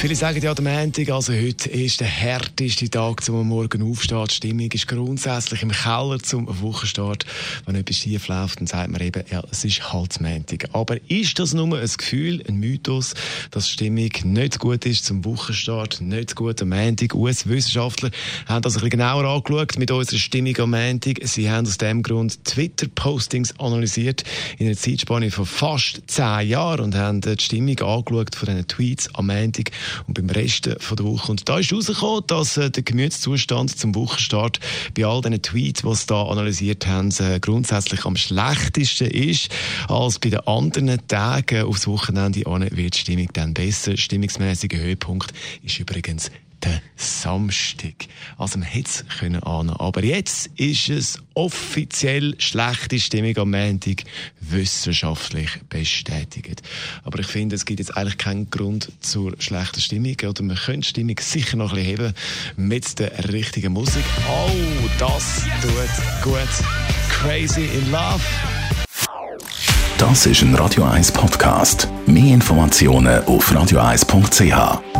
Viele sagen ja, der Montag, also heute, ist der härteste Tag zum Morgen aufstehen. Die Stimmung ist grundsätzlich im Keller zum Wochenstart. Wenn etwas schief läuft, dann sagt man eben, ja, es ist halt Montag. Aber ist das nur ein Gefühl, ein Mythos, dass die Stimmung nicht gut ist zum Wochenstart, nicht gut am Montag? US-Wissenschaftler haben das ein bisschen genauer angeschaut mit unserer Stimmung am Montag. Sie haben aus dem Grund Twitter-Postings analysiert in einer Zeitspanne von fast zehn Jahren und haben die Stimmung angeschaut von diesen Tweets am Montag und beim Rest von der Woche. Und da ist herausgekommen, dass äh, der Gemütszustand zum Wochenstart bei all diesen Tweets, die sie da analysiert haben, äh, grundsätzlich am schlechtesten ist als bei den anderen Tagen aufs Wochenende wird die Stimmung dann besser. Stimmungsmäßiger Höhepunkt ist übrigens Samstag. Also man hätte es können ahnen. Aber jetzt ist es offiziell schlechte Stimmung am Montag wissenschaftlich bestätigt. Aber ich finde, es gibt jetzt eigentlich keinen Grund zur schlechten Stimmung. Oder man könnte die Stimmung sicher noch ein bisschen heben mit der richtigen Musik. Oh, das tut gut. Crazy in Love. Das ist ein Radio 1 Podcast. Mehr Informationen auf radio1.ch.